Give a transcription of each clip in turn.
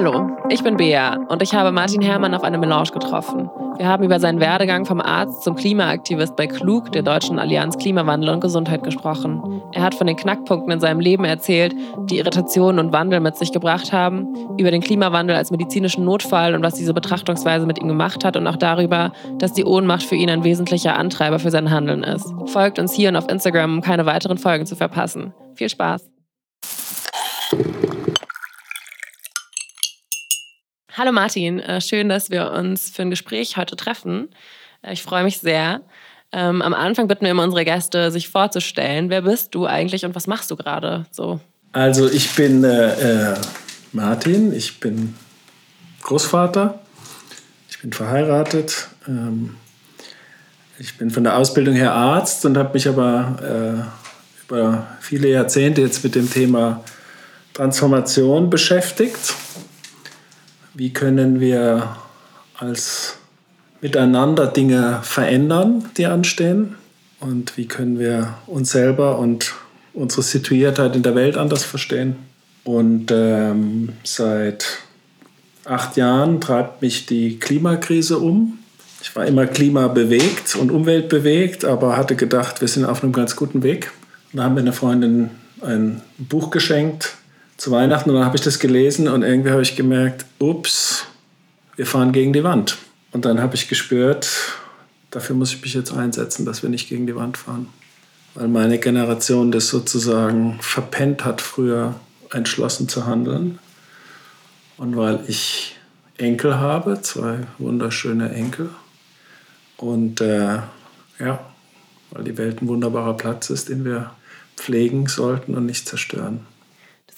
Hallo, ich bin Bea und ich habe Martin Herrmann auf eine Melange getroffen. Wir haben über seinen Werdegang vom Arzt zum Klimaaktivist bei Klug, der Deutschen Allianz Klimawandel und Gesundheit, gesprochen. Er hat von den Knackpunkten in seinem Leben erzählt, die Irritationen und Wandel mit sich gebracht haben, über den Klimawandel als medizinischen Notfall und was diese Betrachtungsweise mit ihm gemacht hat und auch darüber, dass die Ohnmacht für ihn ein wesentlicher Antreiber für sein Handeln ist. Folgt uns hier und auf Instagram, um keine weiteren Folgen zu verpassen. Viel Spaß! Hallo Martin, äh, schön, dass wir uns für ein Gespräch heute treffen. Äh, ich freue mich sehr. Ähm, am Anfang bitten wir immer unsere Gäste, sich vorzustellen. Wer bist du eigentlich und was machst du gerade so? Also ich bin äh, äh, Martin, ich bin Großvater, ich bin verheiratet, ähm, ich bin von der Ausbildung her Arzt und habe mich aber äh, über viele Jahrzehnte jetzt mit dem Thema Transformation beschäftigt wie können wir als miteinander Dinge verändern, die anstehen? Und wie können wir uns selber und unsere Situiertheit in der Welt anders verstehen? Und ähm, seit acht Jahren treibt mich die Klimakrise um. Ich war immer klimabewegt und umweltbewegt, aber hatte gedacht, wir sind auf einem ganz guten Weg. Und da haben mir eine Freundin ein Buch geschenkt, zu Weihnachten und dann habe ich das gelesen und irgendwie habe ich gemerkt, ups, wir fahren gegen die Wand. Und dann habe ich gespürt, dafür muss ich mich jetzt einsetzen, dass wir nicht gegen die Wand fahren. Weil meine Generation das sozusagen verpennt hat, früher entschlossen zu handeln. Und weil ich Enkel habe, zwei wunderschöne Enkel. Und äh, ja, weil die Welt ein wunderbarer Platz ist, den wir pflegen sollten und nicht zerstören.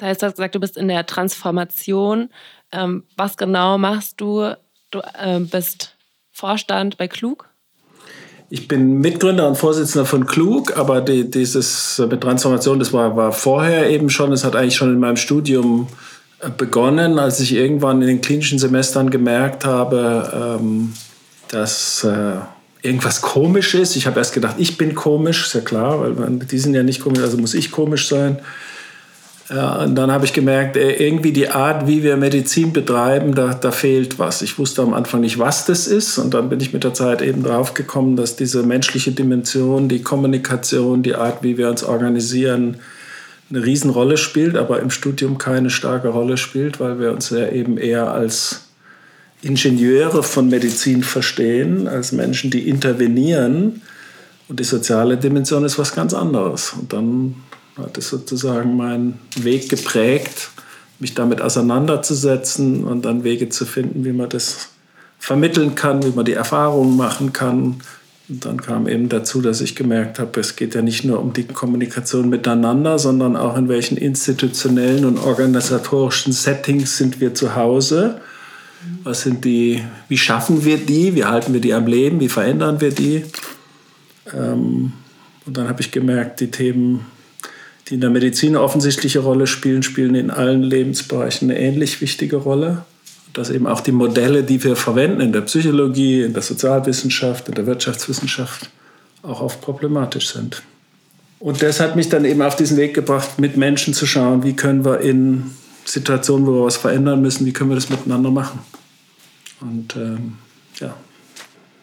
Das heißt, du hast gesagt, du bist in der Transformation. Ähm, was genau machst du? Du äh, bist Vorstand bei Klug? Ich bin Mitgründer und Vorsitzender von Klug, aber die, dieses mit Transformation, das war, war vorher eben schon. Es hat eigentlich schon in meinem Studium äh, begonnen, als ich irgendwann in den klinischen Semestern gemerkt habe, ähm, dass äh, irgendwas komisch ist. Ich habe erst gedacht, ich bin komisch, ist ja klar, weil man, die sind ja nicht komisch, also muss ich komisch sein. Ja, und dann habe ich gemerkt, äh, irgendwie die Art, wie wir Medizin betreiben, da, da fehlt was. Ich wusste am Anfang nicht, was das ist. Und dann bin ich mit der Zeit eben drauf gekommen, dass diese menschliche Dimension, die Kommunikation, die Art, wie wir uns organisieren, eine Riesenrolle spielt, aber im Studium keine starke Rolle spielt, weil wir uns ja eben eher als Ingenieure von Medizin verstehen, als Menschen, die intervenieren. Und die soziale Dimension ist was ganz anderes. Und dann hat es sozusagen meinen Weg geprägt, mich damit auseinanderzusetzen und dann Wege zu finden, wie man das vermitteln kann, wie man die Erfahrungen machen kann. Und dann kam eben dazu, dass ich gemerkt habe, es geht ja nicht nur um die Kommunikation miteinander, sondern auch in welchen institutionellen und organisatorischen Settings sind wir zu Hause. Was sind die, wie schaffen wir die, wie halten wir die am Leben, wie verändern wir die? Ähm, und dann habe ich gemerkt, die Themen die in der Medizin eine offensichtliche Rolle spielen, spielen in allen Lebensbereichen eine ähnlich wichtige Rolle. Dass eben auch die Modelle, die wir verwenden in der Psychologie, in der Sozialwissenschaft, in der Wirtschaftswissenschaft, auch oft problematisch sind. Und das hat mich dann eben auf diesen Weg gebracht, mit Menschen zu schauen, wie können wir in Situationen, wo wir was verändern müssen, wie können wir das miteinander machen. Und ähm, ja,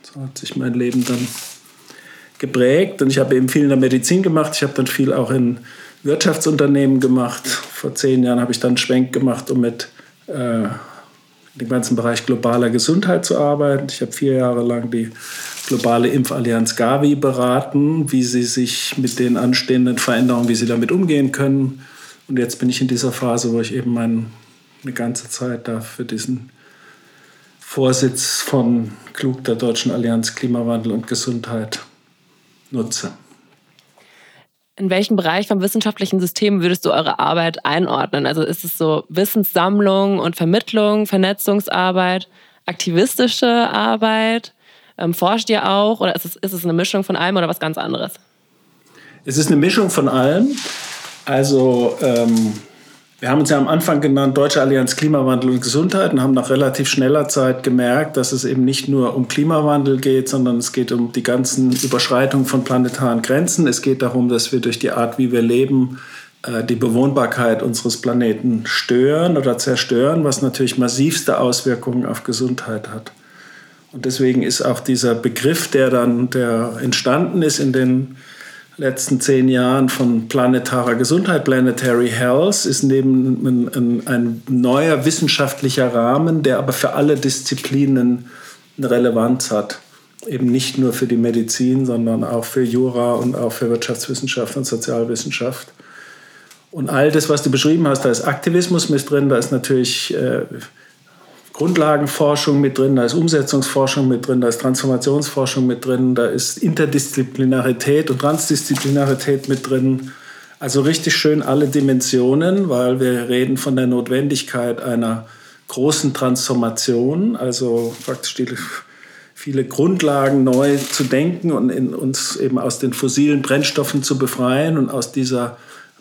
so hat sich mein Leben dann geprägt. Und ich habe eben viel in der Medizin gemacht. Ich habe dann viel auch in Wirtschaftsunternehmen gemacht. Vor zehn Jahren habe ich dann einen Schwenk gemacht, um mit äh, dem ganzen Bereich globaler Gesundheit zu arbeiten. Ich habe vier Jahre lang die globale Impfallianz Gavi beraten, wie sie sich mit den anstehenden Veränderungen, wie sie damit umgehen können. Und jetzt bin ich in dieser Phase, wo ich eben mein, eine ganze Zeit da für diesen Vorsitz von Klug der Deutschen Allianz Klimawandel und Gesundheit nutze. In welchem Bereich vom wissenschaftlichen System würdest du eure Arbeit einordnen? Also ist es so Wissenssammlung und Vermittlung, Vernetzungsarbeit, aktivistische Arbeit? Ähm, forscht ihr auch oder ist es, ist es eine Mischung von allem oder was ganz anderes? Es ist eine Mischung von allem. Also ähm, wir haben uns ja am Anfang genannt Deutsche Allianz Klimawandel und Gesundheit und haben nach relativ schneller Zeit gemerkt, dass es eben nicht nur um Klimawandel geht, sondern es geht um die ganzen Überschreitungen von planetaren Grenzen. Es geht darum, dass wir durch die Art, wie wir leben, äh, die Bewohnbarkeit unseres Planeten stören oder zerstören, was natürlich massivste Auswirkungen auf Gesundheit hat. Und deswegen ist auch dieser Begriff, der dann der entstanden ist in den letzten zehn Jahren von planetarer Gesundheit, Planetary Health, ist neben ein, ein, ein neuer wissenschaftlicher Rahmen, der aber für alle Disziplinen eine Relevanz hat. Eben nicht nur für die Medizin, sondern auch für Jura und auch für Wirtschaftswissenschaft und Sozialwissenschaft. Und all das, was du beschrieben hast, da ist Aktivismus mit drin, da ist natürlich äh, Grundlagenforschung mit drin, da ist Umsetzungsforschung mit drin, da ist Transformationsforschung mit drin, da ist Interdisziplinarität und Transdisziplinarität mit drin. Also richtig schön alle Dimensionen, weil wir reden von der Notwendigkeit einer großen Transformation, also praktisch die, viele Grundlagen neu zu denken und uns eben aus den fossilen Brennstoffen zu befreien und aus dieser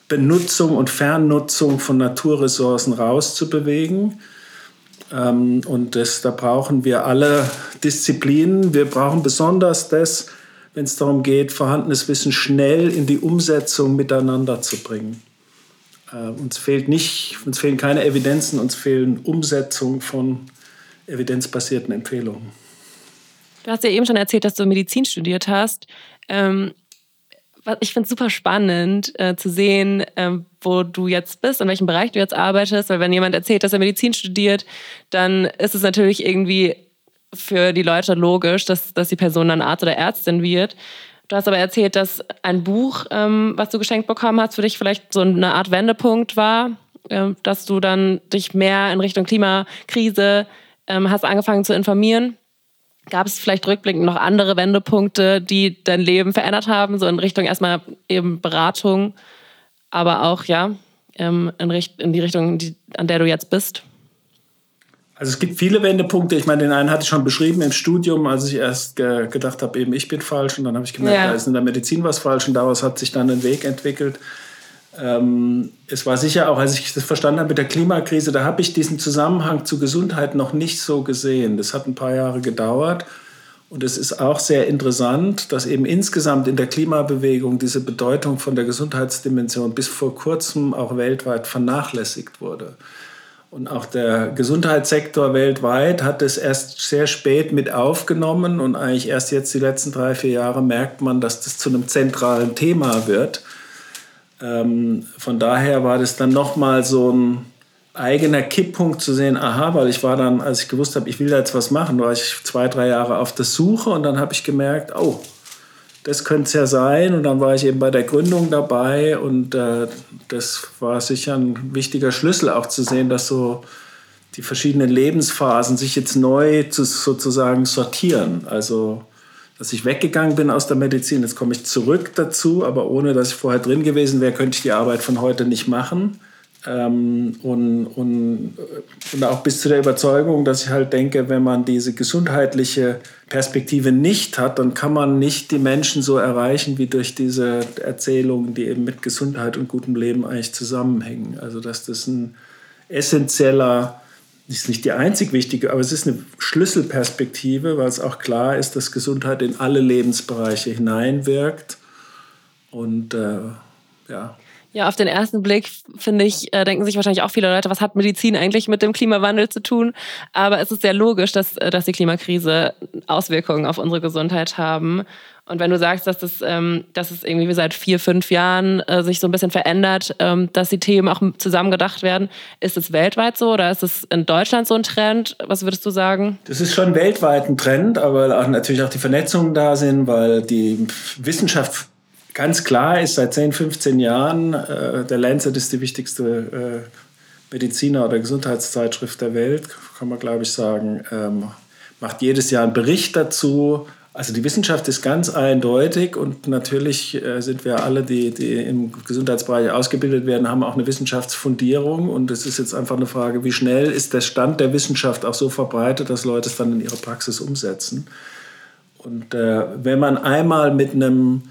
Benutzung und Fernnutzung von Naturressourcen rauszubewegen. Ähm, und das, da brauchen wir alle Disziplinen. Wir brauchen besonders das, wenn es darum geht, vorhandenes Wissen schnell in die Umsetzung miteinander zu bringen. Äh, uns, fehlt nicht, uns fehlen keine Evidenzen, uns fehlen Umsetzungen von evidenzbasierten Empfehlungen. Du hast ja eben schon erzählt, dass du Medizin studiert hast. Ähm, ich finde es super spannend äh, zu sehen, äh, wo du jetzt bist, in welchem Bereich du jetzt arbeitest. Weil wenn jemand erzählt, dass er Medizin studiert, dann ist es natürlich irgendwie für die Leute logisch, dass, dass die Person dann Arzt oder Ärztin wird. Du hast aber erzählt, dass ein Buch, ähm, was du geschenkt bekommen hast, für dich vielleicht so eine Art Wendepunkt war, äh, dass du dann dich mehr in Richtung Klimakrise ähm, hast angefangen zu informieren. Gab es vielleicht rückblickend noch andere Wendepunkte, die dein Leben verändert haben, so in Richtung erstmal eben Beratung, aber auch ja ähm, in, in die Richtung, die, an der du jetzt bist? Also es gibt viele Wendepunkte. Ich meine, den einen hatte ich schon beschrieben im Studium, als ich erst ge gedacht habe, eben ich bin falsch und dann habe ich gemerkt, ja. da ist in der Medizin was falsch und daraus hat sich dann ein Weg entwickelt. Ähm, es war sicher auch, als ich das verstanden habe mit der Klimakrise, da habe ich diesen Zusammenhang zu Gesundheit noch nicht so gesehen. Das hat ein paar Jahre gedauert. Und es ist auch sehr interessant, dass eben insgesamt in der Klimabewegung diese Bedeutung von der Gesundheitsdimension bis vor kurzem auch weltweit vernachlässigt wurde. Und auch der Gesundheitssektor weltweit hat es erst sehr spät mit aufgenommen und eigentlich erst jetzt die letzten drei, vier Jahre merkt man, dass das zu einem zentralen Thema wird. Ähm, von daher war das dann nochmal so ein eigener Kipppunkt zu sehen, aha, weil ich war dann, als ich gewusst habe, ich will da jetzt was machen, war ich zwei, drei Jahre auf der Suche und dann habe ich gemerkt, oh, das könnte es ja sein. Und dann war ich eben bei der Gründung dabei und äh, das war sicher ein wichtiger Schlüssel auch zu sehen, dass so die verschiedenen Lebensphasen sich jetzt neu zu, sozusagen sortieren. Also dass ich weggegangen bin aus der Medizin. Jetzt komme ich zurück dazu, aber ohne dass ich vorher drin gewesen wäre, könnte ich die Arbeit von heute nicht machen. Ähm, und, und, und auch bis zu der Überzeugung, dass ich halt denke, wenn man diese gesundheitliche Perspektive nicht hat, dann kann man nicht die Menschen so erreichen wie durch diese Erzählungen, die eben mit Gesundheit und gutem Leben eigentlich zusammenhängen. Also dass das ein essentieller ist nicht die einzig wichtige, aber es ist eine Schlüsselperspektive, weil es auch klar ist, dass Gesundheit in alle Lebensbereiche hineinwirkt. Und äh, ja. Ja, auf den ersten Blick, finde ich, äh, denken sich wahrscheinlich auch viele Leute, was hat Medizin eigentlich mit dem Klimawandel zu tun? Aber es ist sehr logisch, dass, äh, dass die Klimakrise Auswirkungen auf unsere Gesundheit haben. Und wenn du sagst, dass, das, ähm, dass es irgendwie seit vier, fünf Jahren äh, sich so ein bisschen verändert, ähm, dass die Themen auch zusammen gedacht werden, ist es weltweit so oder ist es in Deutschland so ein Trend? Was würdest du sagen? Das ist schon weltweit ein Trend, aber auch natürlich auch die Vernetzungen da sind, weil die Wissenschaft ganz klar ist seit 10, 15 Jahren, äh, der Lancet ist die wichtigste äh, Mediziner- oder Gesundheitszeitschrift der Welt, kann man glaube ich sagen, ähm, macht jedes Jahr einen Bericht dazu. Also die Wissenschaft ist ganz eindeutig und natürlich äh, sind wir alle, die, die im Gesundheitsbereich ausgebildet werden, haben auch eine Wissenschaftsfundierung und es ist jetzt einfach eine Frage, wie schnell ist der Stand der Wissenschaft auch so verbreitet, dass Leute es dann in ihre Praxis umsetzen. Und äh, wenn man einmal mit einem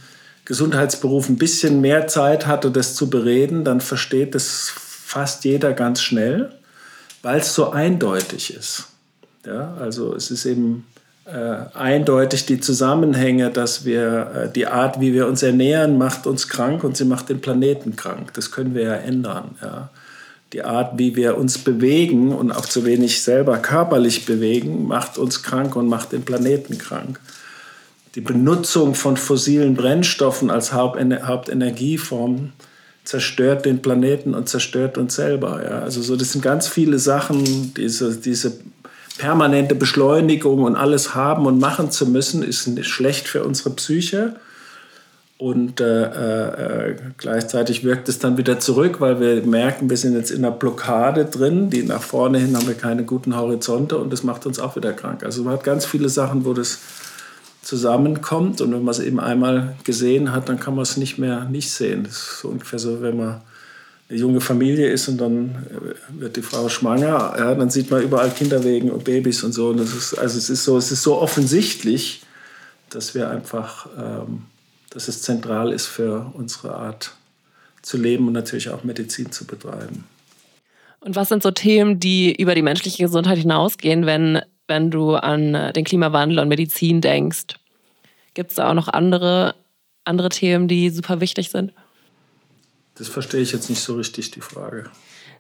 Gesundheitsberuf ein bisschen mehr Zeit hatte, das zu bereden, dann versteht das fast jeder ganz schnell, weil es so eindeutig ist. Ja, also es ist eben äh, eindeutig die Zusammenhänge, dass wir äh, die Art, wie wir uns ernähren, macht uns krank und sie macht den Planeten krank. Das können wir ja ändern. Ja. Die Art, wie wir uns bewegen und auch zu wenig selber körperlich bewegen, macht uns krank und macht den Planeten krank. Die Benutzung von fossilen Brennstoffen als Hauptenergieform zerstört den Planeten und zerstört uns selber. Ja. Also so, das sind ganz viele Sachen, diese, diese permanente Beschleunigung und alles haben und machen zu müssen, ist schlecht für unsere Psyche. Und äh, äh, gleichzeitig wirkt es dann wieder zurück, weil wir merken, wir sind jetzt in einer Blockade drin, die nach vorne hin haben wir keine guten Horizonte und das macht uns auch wieder krank. Also man hat ganz viele Sachen, wo das zusammenkommt und wenn man es eben einmal gesehen hat, dann kann man es nicht mehr nicht sehen. Das ist ungefähr so, wenn man junge Familie ist und dann äh, wird die Frau schwanger, ja, dann sieht man überall Kinderwegen und Babys und so. Und das ist, also es ist so, es ist so offensichtlich, dass wir einfach, ähm, dass es zentral ist für unsere Art zu leben und natürlich auch Medizin zu betreiben. Und was sind so Themen, die über die menschliche Gesundheit hinausgehen, wenn, wenn du an äh, den Klimawandel und Medizin denkst? Gibt es da auch noch andere, andere Themen, die super wichtig sind? Das verstehe ich jetzt nicht so richtig, die Frage.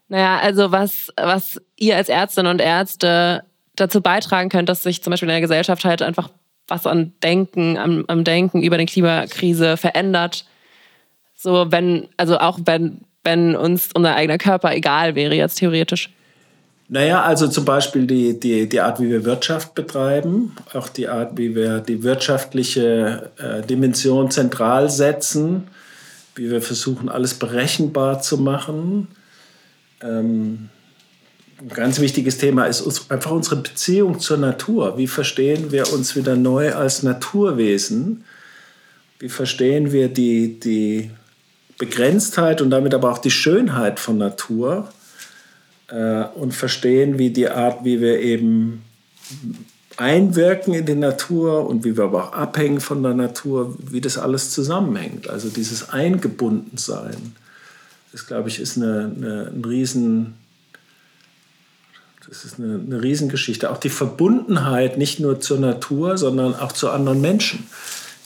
Naja, also was, was ihr als Ärztinnen und Ärzte dazu beitragen könnt, dass sich zum Beispiel in der Gesellschaft halt einfach was an Denken, am, am Denken über die Klimakrise verändert. So, wenn, also auch wenn, wenn uns unser eigener Körper egal wäre, jetzt theoretisch. Naja, also zum Beispiel die, die, die Art, wie wir Wirtschaft betreiben, auch die Art, wie wir die wirtschaftliche äh, Dimension zentral setzen wie wir versuchen, alles berechenbar zu machen. Ähm, ein ganz wichtiges Thema ist uns, einfach unsere Beziehung zur Natur. Wie verstehen wir uns wieder neu als Naturwesen? Wie verstehen wir die, die Begrenztheit und damit aber auch die Schönheit von Natur? Äh, und verstehen, wie die Art, wie wir eben einwirken in die Natur und wie wir aber auch abhängen von der Natur, wie das alles zusammenhängt. Also dieses Eingebundensein, das glaube ich ist eine, eine, ein Riesen, das ist eine, eine Riesengeschichte. Auch die Verbundenheit nicht nur zur Natur, sondern auch zu anderen Menschen.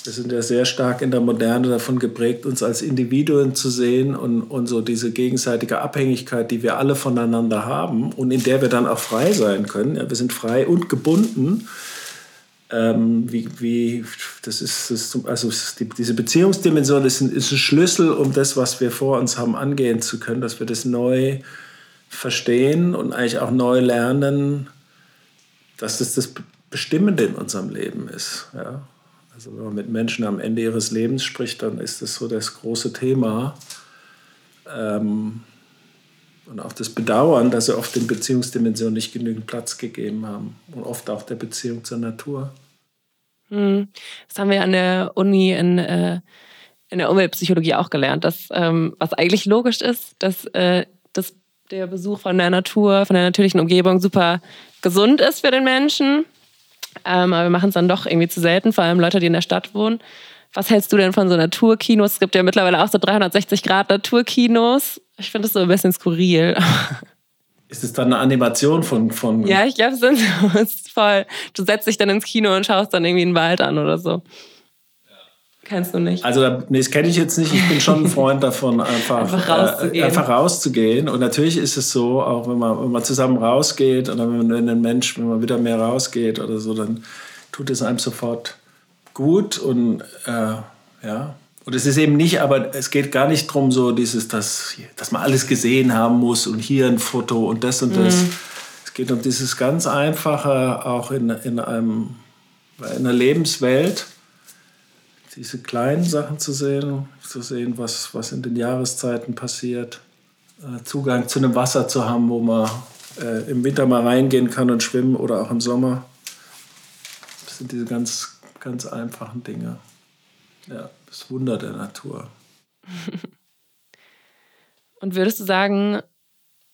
Wir sind ja sehr stark in der Moderne davon geprägt, uns als Individuen zu sehen und, und so diese gegenseitige Abhängigkeit, die wir alle voneinander haben und in der wir dann auch frei sein können. Ja, wir sind frei und gebunden. Ähm, wie, wie, das ist, das, also die, diese Beziehungsdimension ist ein, ist ein Schlüssel, um das, was wir vor uns haben, angehen zu können, dass wir das neu verstehen und eigentlich auch neu lernen, dass das das Bestimmende in unserem Leben ist. Ja. Also wenn man mit Menschen am Ende ihres Lebens spricht, dann ist das so das große Thema. Ähm, und auch das Bedauern, dass sie oft den Beziehungsdimensionen nicht genügend Platz gegeben haben. Und oft auch der Beziehung zur Natur. Hm. Das haben wir an der Uni in, äh, in der Umweltpsychologie auch gelernt, dass ähm, was eigentlich logisch ist, dass, äh, dass der Besuch von der Natur, von der natürlichen Umgebung super gesund ist für den Menschen ähm, aber wir machen es dann doch irgendwie zu selten, vor allem Leute, die in der Stadt wohnen. Was hältst du denn von so Naturkinos? Es gibt ja mittlerweile auch so 360 Grad Naturkinos. Ich finde das so ein bisschen skurril. Ist es dann eine Animation von. von ja, ich glaube, es ist voll. Du setzt dich dann ins Kino und schaust dann irgendwie einen Wald an oder so. Kennst du nicht? Also, nee, das kenne ich jetzt nicht. Ich bin schon ein Freund davon, einfach, einfach, äh, rauszugehen. Äh, einfach rauszugehen. Und natürlich ist es so, auch wenn man, wenn man zusammen rausgeht oder wenn, wenn ein Mensch, wenn man wieder mehr rausgeht oder so, dann tut es einem sofort gut. Und äh, ja, und es ist eben nicht, aber es geht gar nicht darum, so dieses, dass, dass man alles gesehen haben muss und hier ein Foto und das und das. Mhm. Es geht um dieses ganz Einfache, auch in, in, einem, in einer Lebenswelt diese kleinen Sachen zu sehen, zu sehen, was, was in den Jahreszeiten passiert, äh, Zugang zu einem Wasser zu haben, wo man äh, im Winter mal reingehen kann und schwimmen oder auch im Sommer. Das sind diese ganz, ganz einfachen Dinge. Ja, das Wunder der Natur. und würdest du sagen,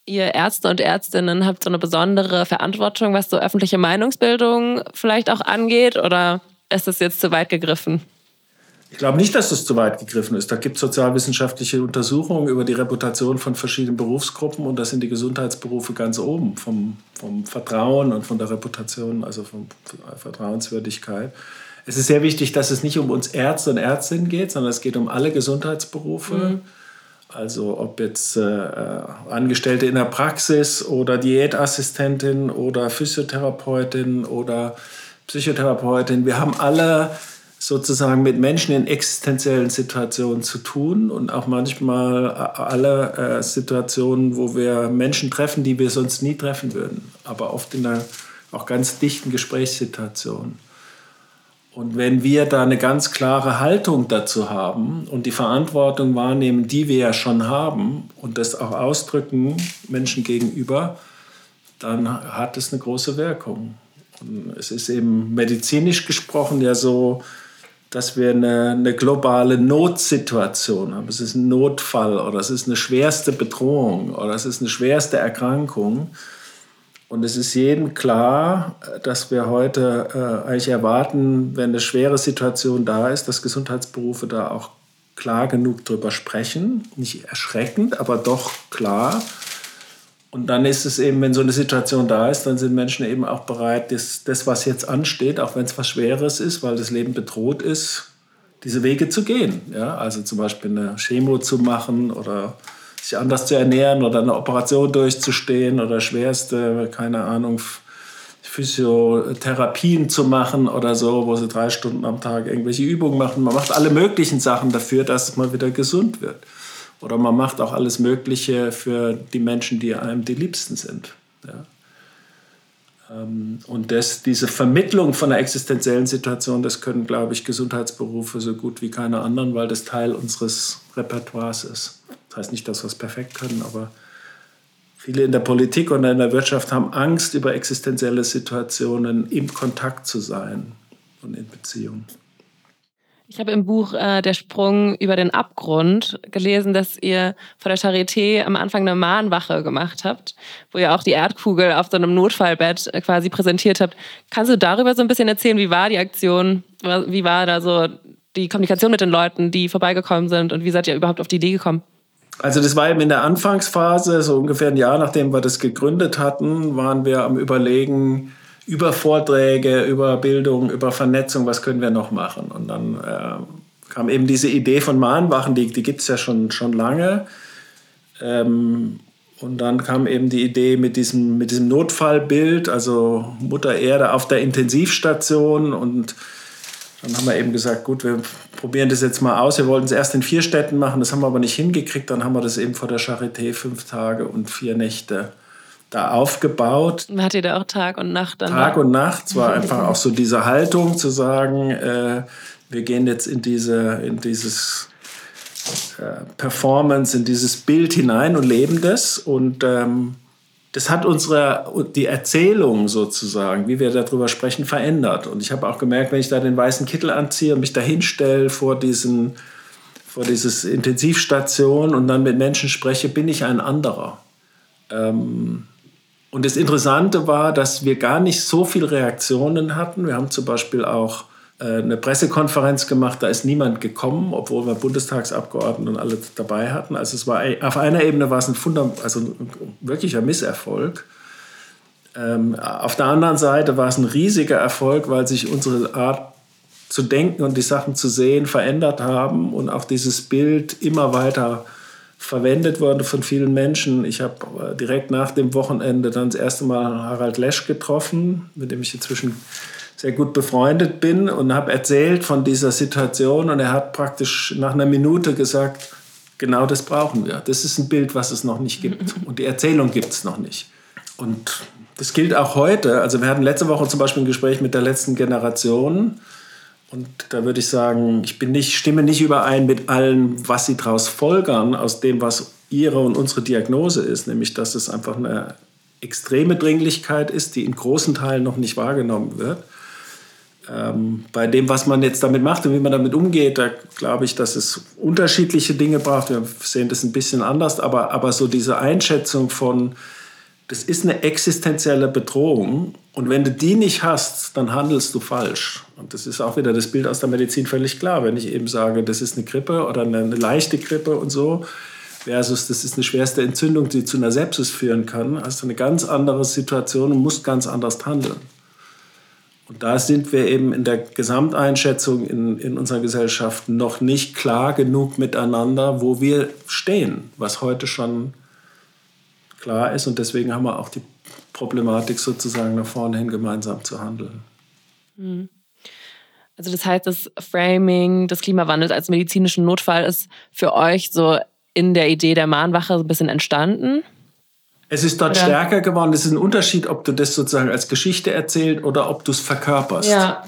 ihr Ärzte und Ärztinnen habt so eine besondere Verantwortung, was so öffentliche Meinungsbildung vielleicht auch angeht? Oder ist das jetzt zu weit gegriffen? Ich glaube nicht, dass das zu weit gegriffen ist. Da gibt es sozialwissenschaftliche Untersuchungen über die Reputation von verschiedenen Berufsgruppen und da sind die Gesundheitsberufe ganz oben vom, vom Vertrauen und von der Reputation, also von Vertrauenswürdigkeit. Es ist sehr wichtig, dass es nicht um uns Ärzte und Ärztinnen geht, sondern es geht um alle Gesundheitsberufe. Mhm. Also ob jetzt äh, Angestellte in der Praxis oder Diätassistentin oder Physiotherapeutin oder Psychotherapeutin. Wir haben alle sozusagen mit Menschen in existenziellen Situationen zu tun und auch manchmal alle äh, Situationen, wo wir Menschen treffen, die wir sonst nie treffen würden, aber oft in einer auch ganz dichten Gesprächssituation. Und wenn wir da eine ganz klare Haltung dazu haben und die Verantwortung wahrnehmen, die wir ja schon haben und das auch ausdrücken Menschen gegenüber, dann hat es eine große Wirkung. Und es ist eben medizinisch gesprochen ja so, dass wir eine, eine, globale Notsituation haben. Es ist ein Notfall oder es ist eine schwerste Bedrohung oder es ist eine schwerste Erkrankung. Und es ist jedem klar, dass wir heute äh, eigentlich erwarten, wenn eine schwere Situation da ist, dass Gesundheitsberufe da auch klar genug drüber sprechen. Nicht erschreckend, aber doch klar. Und dann ist es eben, wenn so eine Situation da ist, dann sind Menschen eben auch bereit, das, das was jetzt ansteht, auch wenn es was Schweres ist, weil das Leben bedroht ist, diese Wege zu gehen. Ja? Also zum Beispiel eine Chemo zu machen oder sich anders zu ernähren oder eine Operation durchzustehen oder schwerste, keine Ahnung, Physiotherapien zu machen oder so, wo sie drei Stunden am Tag irgendwelche Übungen machen. Man macht alle möglichen Sachen dafür, dass man wieder gesund wird. Oder man macht auch alles Mögliche für die Menschen, die einem die Liebsten sind. Ja. Ähm, und das, diese Vermittlung von einer existenziellen Situation, das können, glaube ich, Gesundheitsberufe so gut wie keine anderen, weil das Teil unseres Repertoires ist. Das heißt nicht, dass wir es perfekt können, aber viele in der Politik und in der Wirtschaft haben Angst, über existenzielle Situationen im Kontakt zu sein und in Beziehung. Ich habe im Buch äh, Der Sprung über den Abgrund gelesen, dass ihr vor der Charité am Anfang eine Mahnwache gemacht habt, wo ihr auch die Erdkugel auf so einem Notfallbett äh, quasi präsentiert habt. Kannst du darüber so ein bisschen erzählen, wie war die Aktion? Wie war da so die Kommunikation mit den Leuten, die vorbeigekommen sind und wie seid ihr überhaupt auf die Idee gekommen? Also das war eben in der Anfangsphase, so ungefähr ein Jahr nachdem wir das gegründet hatten, waren wir am Überlegen, über Vorträge, über Bildung, über Vernetzung, was können wir noch machen? Und dann äh, kam eben diese Idee von Mahnwachen, die, die gibt es ja schon, schon lange. Ähm, und dann kam eben die Idee mit diesem, mit diesem Notfallbild, also Mutter Erde auf der Intensivstation. Und dann haben wir eben gesagt, gut, wir probieren das jetzt mal aus. Wir wollten es erst in vier Städten machen, das haben wir aber nicht hingekriegt. Dann haben wir das eben vor der Charité fünf Tage und vier Nächte da aufgebaut. Hat ihr da auch Tag und Nacht dann? Tag und Nacht. Es war einfach auch so diese Haltung zu sagen, äh, wir gehen jetzt in, diese, in dieses äh, Performance, in dieses Bild hinein und leben das. Und ähm, das hat unsere, die Erzählung sozusagen, wie wir darüber sprechen, verändert. Und ich habe auch gemerkt, wenn ich da den weißen Kittel anziehe und mich da hinstelle vor diesen vor dieses Intensivstation und dann mit Menschen spreche, bin ich ein anderer. Ähm, und das Interessante war, dass wir gar nicht so viele Reaktionen hatten. Wir haben zum Beispiel auch äh, eine Pressekonferenz gemacht, da ist niemand gekommen, obwohl wir Bundestagsabgeordnete und alle dabei hatten. Also es war auf einer Ebene war es ein, also ein wirklicher Misserfolg. Ähm, auf der anderen Seite war es ein riesiger Erfolg, weil sich unsere Art zu denken und die Sachen zu sehen verändert haben und auch dieses Bild immer weiter verwendet worden von vielen Menschen. Ich habe äh, direkt nach dem Wochenende dann das erste Mal Harald Lesch getroffen, mit dem ich inzwischen sehr gut befreundet bin und habe erzählt von dieser Situation und er hat praktisch nach einer Minute gesagt, genau das brauchen wir. Das ist ein Bild, was es noch nicht gibt und die Erzählung gibt es noch nicht. Und das gilt auch heute. Also wir hatten letzte Woche zum Beispiel ein Gespräch mit der letzten Generation und da würde ich sagen, ich bin nicht, stimme nicht überein mit allem, was Sie daraus folgern, aus dem, was Ihre und unsere Diagnose ist, nämlich dass es einfach eine extreme Dringlichkeit ist, die in großen Teilen noch nicht wahrgenommen wird. Ähm, bei dem, was man jetzt damit macht und wie man damit umgeht, da glaube ich, dass es unterschiedliche Dinge braucht. Wir sehen das ein bisschen anders, aber, aber so diese Einschätzung von, das ist eine existenzielle Bedrohung Und wenn du die nicht hast, dann handelst du falsch. Und das ist auch wieder das Bild aus der Medizin völlig klar. Wenn ich eben sage, das ist eine Grippe oder eine, leichte Grippe und so, versus das ist eine schwerste Entzündung, die zu einer Sepsis führen kann, hast du eine ganz andere Situation und musst ganz anders handeln. Und da sind wir eben in der Gesamteinschätzung in, in unserer Gesellschaft noch nicht klar genug miteinander, wo wir stehen, was heute schon klar ist. Und deswegen haben wir auch die Problematik sozusagen nach vorne hin gemeinsam zu handeln. Mhm. Also das heißt, das Framing des Klimawandels als medizinischen Notfall ist für euch so in der Idee der Mahnwache ein bisschen entstanden? Es ist dort oder? stärker geworden. Es ist ein Unterschied, ob du das sozusagen als Geschichte erzählst oder ob du es verkörperst. Ja.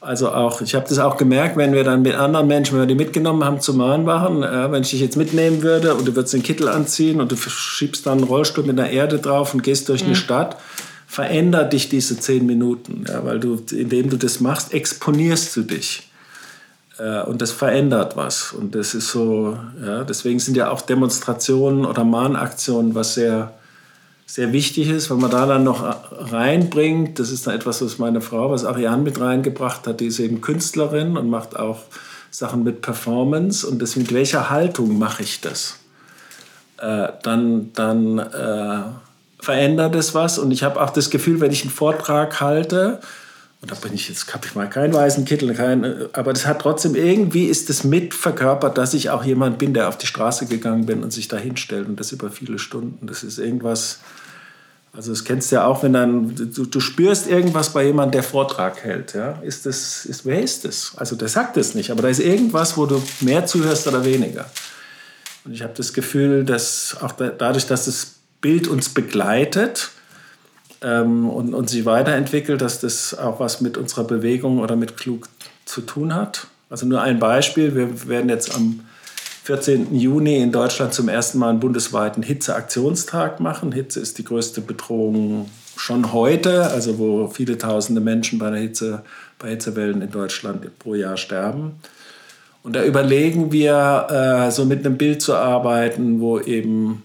Also auch, ich habe das auch gemerkt, wenn wir dann mit anderen Menschen, wenn wir die mitgenommen haben zu Mahnwachen, äh, wenn ich dich jetzt mitnehmen würde und du würdest den Kittel anziehen und du schiebst dann einen Rollstuhl mit einer Erde drauf und gehst durch mhm. eine Stadt, verändert dich diese zehn Minuten, ja, weil du, indem du das machst, exponierst du dich. Äh, und das verändert was. Und das ist so, ja, deswegen sind ja auch Demonstrationen oder Mahnaktionen was sehr, sehr wichtig ist, wenn man da dann noch reinbringt. Das ist dann etwas, was meine Frau, was Ariane mit reingebracht hat, die ist eben Künstlerin und macht auch Sachen mit Performance. Und das, mit welcher Haltung mache ich das? Äh, dann dann äh, verändert es was. Und ich habe auch das Gefühl, wenn ich einen Vortrag halte, und da bin ich jetzt, habe ich mal keinen weißen Kittel, kein, aber das hat trotzdem, irgendwie ist es mit verkörpert, dass ich auch jemand bin, der auf die Straße gegangen bin und sich da hinstellt und das über viele Stunden. Das ist irgendwas, also das kennst du ja auch, wenn dann, du, du spürst irgendwas bei jemandem, der Vortrag hält. Ja? Ist das, ist, wer ist das? Also der sagt es nicht, aber da ist irgendwas, wo du mehr zuhörst oder weniger. Und ich habe das Gefühl, dass auch da, dadurch, dass das Bild uns begleitet, ähm, und, und sie weiterentwickelt, dass das auch was mit unserer Bewegung oder mit Klug zu tun hat. Also nur ein Beispiel, wir werden jetzt am 14. Juni in Deutschland zum ersten Mal einen bundesweiten Hitzeaktionstag machen. Hitze ist die größte Bedrohung schon heute, also wo viele tausende Menschen bei, der Hitze, bei Hitzewellen in Deutschland pro Jahr sterben. Und da überlegen wir, äh, so mit einem Bild zu arbeiten, wo eben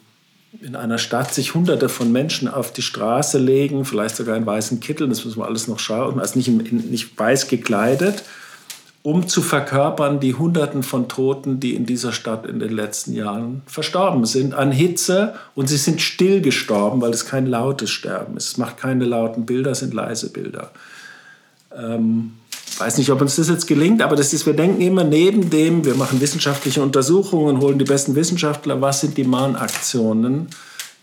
in einer Stadt sich Hunderte von Menschen auf die Straße legen, vielleicht sogar in weißen Kitteln, das müssen wir alles noch schauen, also nicht, in, nicht weiß gekleidet, um zu verkörpern die Hunderten von Toten, die in dieser Stadt in den letzten Jahren verstorben sind an Hitze und sie sind still gestorben, weil es kein lautes Sterben ist. Es macht keine lauten Bilder, es sind leise Bilder. Ähm, weiß nicht, ob uns das jetzt gelingt, aber das ist, wir denken immer neben dem, wir machen wissenschaftliche Untersuchungen, holen die besten Wissenschaftler, was sind die Mahnaktionen,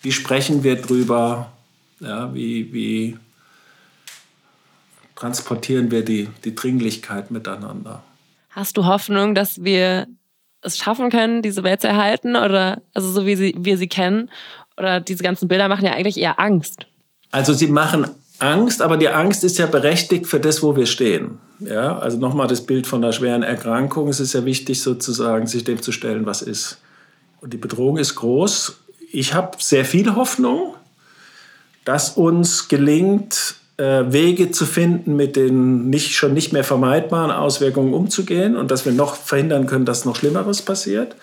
wie sprechen wir drüber, ja, wie, wie transportieren wir die, die Dringlichkeit miteinander. Hast du Hoffnung, dass wir es schaffen können, diese Welt zu erhalten oder also so wie sie, wir sie kennen? Oder diese ganzen Bilder machen ja eigentlich eher Angst. Also sie machen Angst, aber die Angst ist ja berechtigt für das, wo wir stehen. Ja, also nochmal das Bild von einer schweren Erkrankung. Es ist ja wichtig, sozusagen sich dem zu stellen, was ist. Und die Bedrohung ist groß. Ich habe sehr viel Hoffnung, dass uns gelingt, äh, Wege zu finden, mit den nicht, schon nicht mehr vermeidbaren Auswirkungen umzugehen und dass wir noch verhindern können, dass noch Schlimmeres passiert.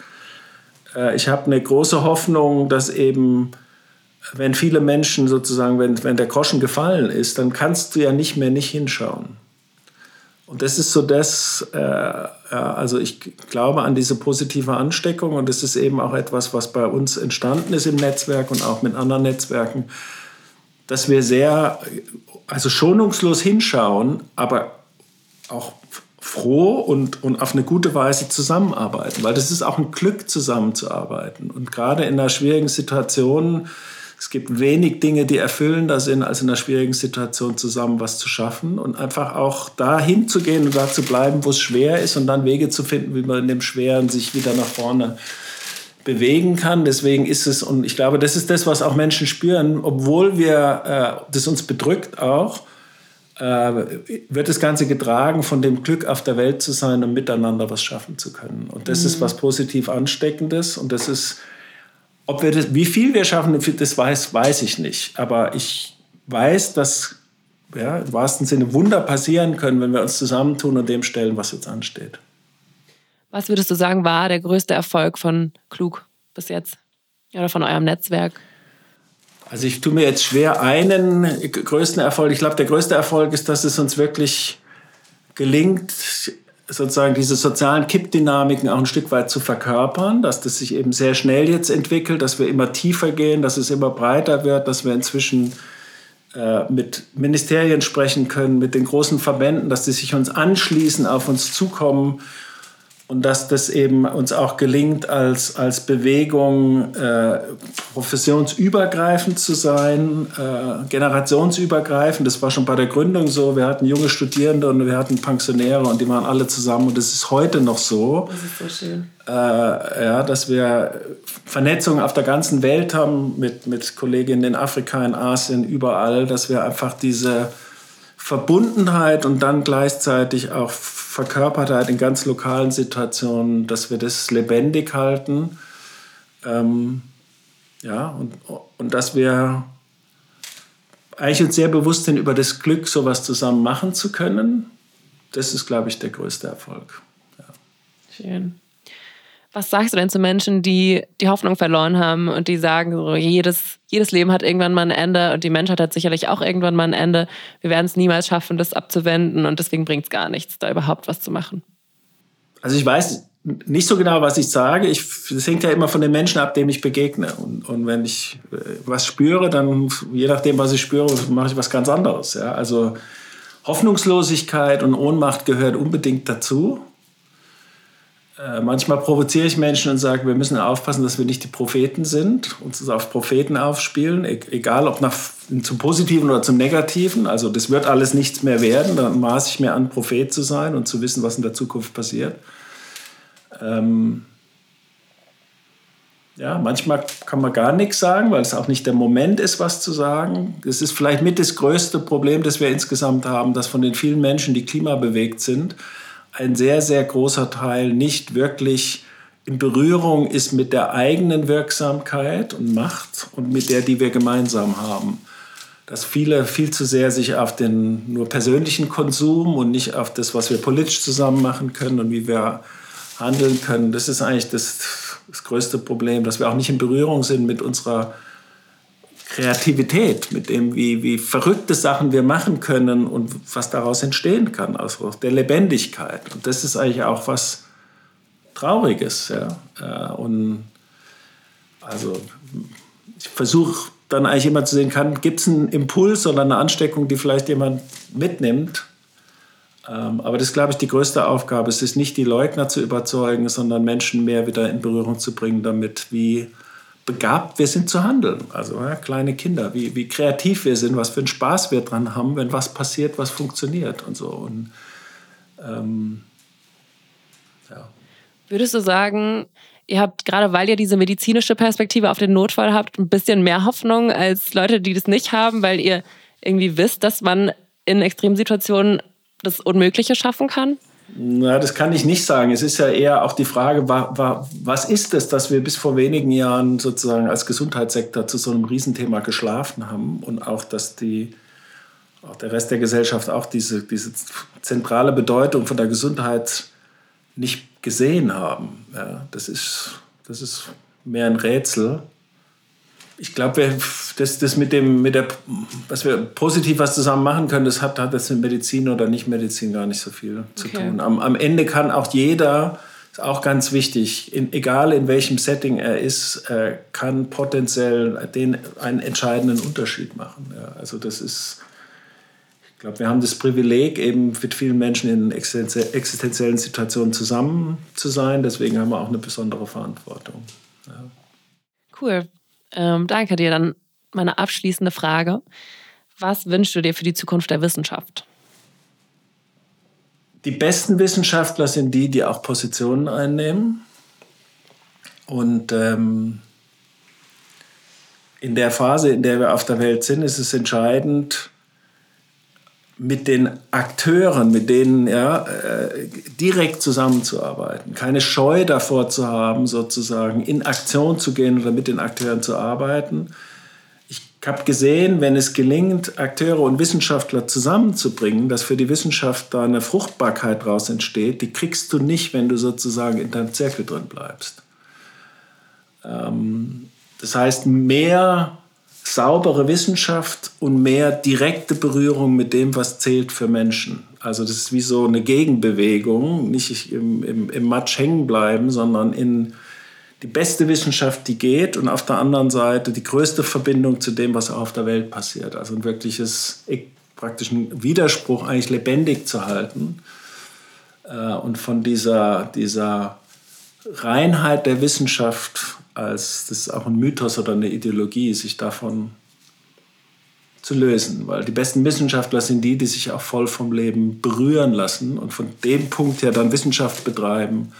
Äh, ich habe eine große Hoffnung, dass eben wenn viele Menschen sozusagen, wenn, wenn der Groschen gefallen ist, dann kannst du ja nicht mehr nicht hinschauen. Und das ist so das, äh, also ich glaube an diese positive Ansteckung und das ist eben auch etwas, was bei uns entstanden ist im Netzwerk und auch mit anderen Netzwerken, dass wir sehr, also schonungslos hinschauen, aber auch froh und, und auf eine gute Weise zusammenarbeiten, weil das ist auch ein Glück, zusammenzuarbeiten. Und gerade in einer schwierigen Situation, es gibt wenig Dinge, die erfüllender sind, als in einer schwierigen Situation zusammen was zu schaffen und einfach auch da hinzugehen und da zu bleiben, wo es schwer ist und dann Wege zu finden, wie man in dem Schweren sich wieder nach vorne bewegen kann. Deswegen ist es, und ich glaube, das ist das, was auch Menschen spüren, obwohl wir, äh, das uns bedrückt auch, äh, wird das Ganze getragen von dem Glück, auf der Welt zu sein und miteinander was schaffen zu können. Und das mhm. ist was positiv Ansteckendes und das ist ob wir das, wie viel wir schaffen, das weiß, weiß ich nicht. Aber ich weiß, dass ja, im wahrsten Sinne Wunder passieren können, wenn wir uns zusammentun und dem stellen, was jetzt ansteht. Was würdest du sagen, war der größte Erfolg von Klug bis jetzt? Oder von eurem Netzwerk? Also ich tue mir jetzt schwer einen größten Erfolg. Ich glaube, der größte Erfolg ist, dass es uns wirklich gelingt, sozusagen diese sozialen Kippdynamiken auch ein Stück weit zu verkörpern, dass das sich eben sehr schnell jetzt entwickelt, dass wir immer tiefer gehen, dass es immer breiter wird, dass wir inzwischen äh, mit Ministerien sprechen können, mit den großen Verbänden, dass die sich uns anschließen, auf uns zukommen und dass das eben uns auch gelingt, als, als Bewegung äh, professionsübergreifend zu sein, äh, generationsübergreifend. Das war schon bei der Gründung so. Wir hatten junge Studierende und wir hatten Pensionäre und die waren alle zusammen. Und das ist heute noch so. Das ist so schön. Äh, ja, dass wir Vernetzung auf der ganzen Welt haben mit, mit Kolleginnen in Afrika, in Asien, überall, dass wir einfach diese Verbundenheit und dann gleichzeitig auch Verkörpertheit in ganz lokalen Situationen, dass wir das lebendig halten. Ähm, ja, und, und dass wir eigentlich uns sehr bewusst sind über das Glück, sowas zusammen machen zu können. Das ist, glaube ich, der größte Erfolg. Ja. Schön. Was sagst du denn zu Menschen, die die Hoffnung verloren haben und die sagen, so, jedes, jedes Leben hat irgendwann mal ein Ende und die Menschheit hat sicherlich auch irgendwann mal ein Ende. Wir werden es niemals schaffen, das abzuwenden und deswegen bringt es gar nichts, da überhaupt was zu machen. Also ich weiß nicht so genau, was ich sage. Ich, das hängt ja immer von den Menschen ab, dem ich begegne. Und, und wenn ich äh, was spüre, dann je nachdem, was ich spüre, mache ich was ganz anderes. Ja? Also Hoffnungslosigkeit und Ohnmacht gehört unbedingt dazu. Äh, manchmal provoziere ich Menschen und sage, wir müssen aufpassen, dass wir nicht die Propheten sind, uns auf Propheten aufspielen, e egal ob nach, zum Positiven oder zum Negativen. Also das wird alles nichts mehr werden. Dann maße ich mir an, Prophet zu sein und zu wissen, was in der Zukunft passiert. Ähm ja, manchmal kann man gar nichts sagen, weil es auch nicht der Moment ist, was zu sagen. Das ist vielleicht mit das größte Problem, das wir insgesamt haben, dass von den vielen Menschen, die klimabewegt sind, ein sehr, sehr großer Teil nicht wirklich in Berührung ist mit der eigenen Wirksamkeit und Macht und mit der, die wir gemeinsam haben. Dass viele viel zu sehr sich auf den nur persönlichen Konsum und nicht auf das, was wir politisch zusammen machen können und wie wir handeln können, das ist eigentlich das, das größte Problem, dass wir auch nicht in Berührung sind mit unserer Kreativität, mit dem, wie, wie verrückte Sachen wir machen können und was daraus entstehen kann, aus der Lebendigkeit. Und das ist eigentlich auch was Trauriges. Ja. Äh, und also ich versuche dann eigentlich immer zu sehen, gibt es einen Impuls oder eine Ansteckung, die vielleicht jemand mitnimmt. Ähm, aber das ist, glaube ich, die größte Aufgabe. Es ist nicht die Leugner zu überzeugen, sondern Menschen mehr wieder in Berührung zu bringen damit, wie begabt wir sind zu handeln. Also ja, kleine Kinder, wie, wie kreativ wir sind, was für einen Spaß wir dran haben, wenn was passiert, was funktioniert und so. Und, ähm, ja. Würdest du sagen, ihr habt, gerade weil ihr diese medizinische Perspektive auf den Notfall habt, ein bisschen mehr Hoffnung als Leute, die das nicht haben, weil ihr irgendwie wisst, dass man in Extremsituationen das Unmögliche schaffen kann? Na, das kann ich nicht sagen. Es ist ja eher auch die Frage, was ist es, dass wir bis vor wenigen Jahren sozusagen als Gesundheitssektor zu so einem Riesenthema geschlafen haben und auch, dass die, auch der Rest der Gesellschaft auch diese, diese zentrale Bedeutung von der Gesundheit nicht gesehen haben. Ja, das, ist, das ist mehr ein Rätsel ich glaube, das, das mit dem, mit der, was wir positiv was zusammen machen können, das hat, hat das mit Medizin oder nicht Medizin gar nicht so viel zu okay. tun. Am, am Ende kann auch jeder, ist auch ganz wichtig, in, egal in welchem Setting er ist, äh, kann potenziell den, einen entscheidenden Unterschied machen. Ja, also das ist, ich glaube, wir haben das Privileg, eben mit vielen Menschen in existenziellen Situationen zusammen zu sein. Deswegen haben wir auch eine besondere Verantwortung. Ja. Cool. Ähm, danke dir. Dann meine abschließende Frage. Was wünschst du dir für die Zukunft der Wissenschaft? Die besten Wissenschaftler sind die, die auch Positionen einnehmen. Und ähm, in der Phase, in der wir auf der Welt sind, ist es entscheidend, mit den Akteuren, mit denen ja, äh, direkt zusammenzuarbeiten, keine Scheu davor zu haben, sozusagen in Aktion zu gehen oder mit den Akteuren zu arbeiten. Ich habe gesehen, wenn es gelingt, Akteure und Wissenschaftler zusammenzubringen, dass für die Wissenschaft da eine Fruchtbarkeit daraus entsteht, die kriegst du nicht, wenn du sozusagen in deinem Zirkel drin bleibst. Ähm, das heißt, mehr saubere Wissenschaft und mehr direkte Berührung mit dem, was zählt für Menschen. Also das ist wie so eine Gegenbewegung, nicht im, im, im Matsch hängen bleiben, sondern in die beste Wissenschaft, die geht und auf der anderen Seite die größte Verbindung zu dem, was auf der Welt passiert. Also ein wirkliches, praktisch ein Widerspruch eigentlich lebendig zu halten äh, und von dieser, dieser Reinheit der Wissenschaft als das ist auch ein Mythos oder eine Ideologie, sich davon zu lösen. Weil die besten Wissenschaftler sind die, die sich auch voll vom Leben berühren lassen und von dem Punkt her dann Wissenschaft betreiben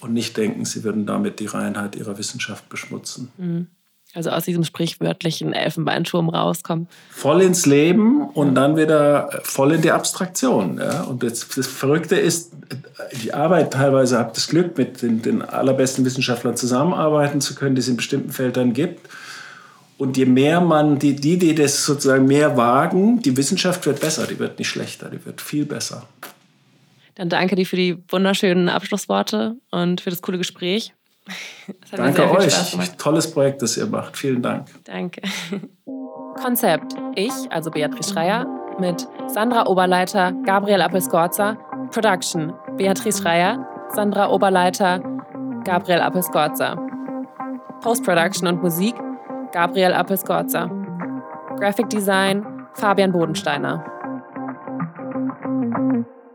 und nicht denken, sie würden damit die Reinheit ihrer Wissenschaft beschmutzen. Mhm. Also aus diesem sprichwörtlichen Elfenbeinturm rauskommen. Voll ins Leben und dann wieder voll in die Abstraktion. Ja? Und das, das Verrückte ist, die Arbeit teilweise habe das Glück, mit den, den allerbesten Wissenschaftlern zusammenarbeiten zu können, die es in bestimmten Feldern gibt. Und je mehr man, die, die, die das sozusagen mehr wagen, die Wissenschaft wird besser, die wird nicht schlechter, die wird viel besser. Dann danke dir für die wunderschönen Abschlussworte und für das coole Gespräch. Danke euch. Tolles Projekt, das ihr macht. Vielen Dank. Danke. Konzept. Ich, also Beatrice Schreier, mit Sandra Oberleiter, Gabriel Appelscorza. Production. Beatrice Schreier, Sandra Oberleiter, Gabriel Appelscorza. Post-Production und Musik. Gabriel Appelscorza. Graphic Design. Fabian Bodensteiner.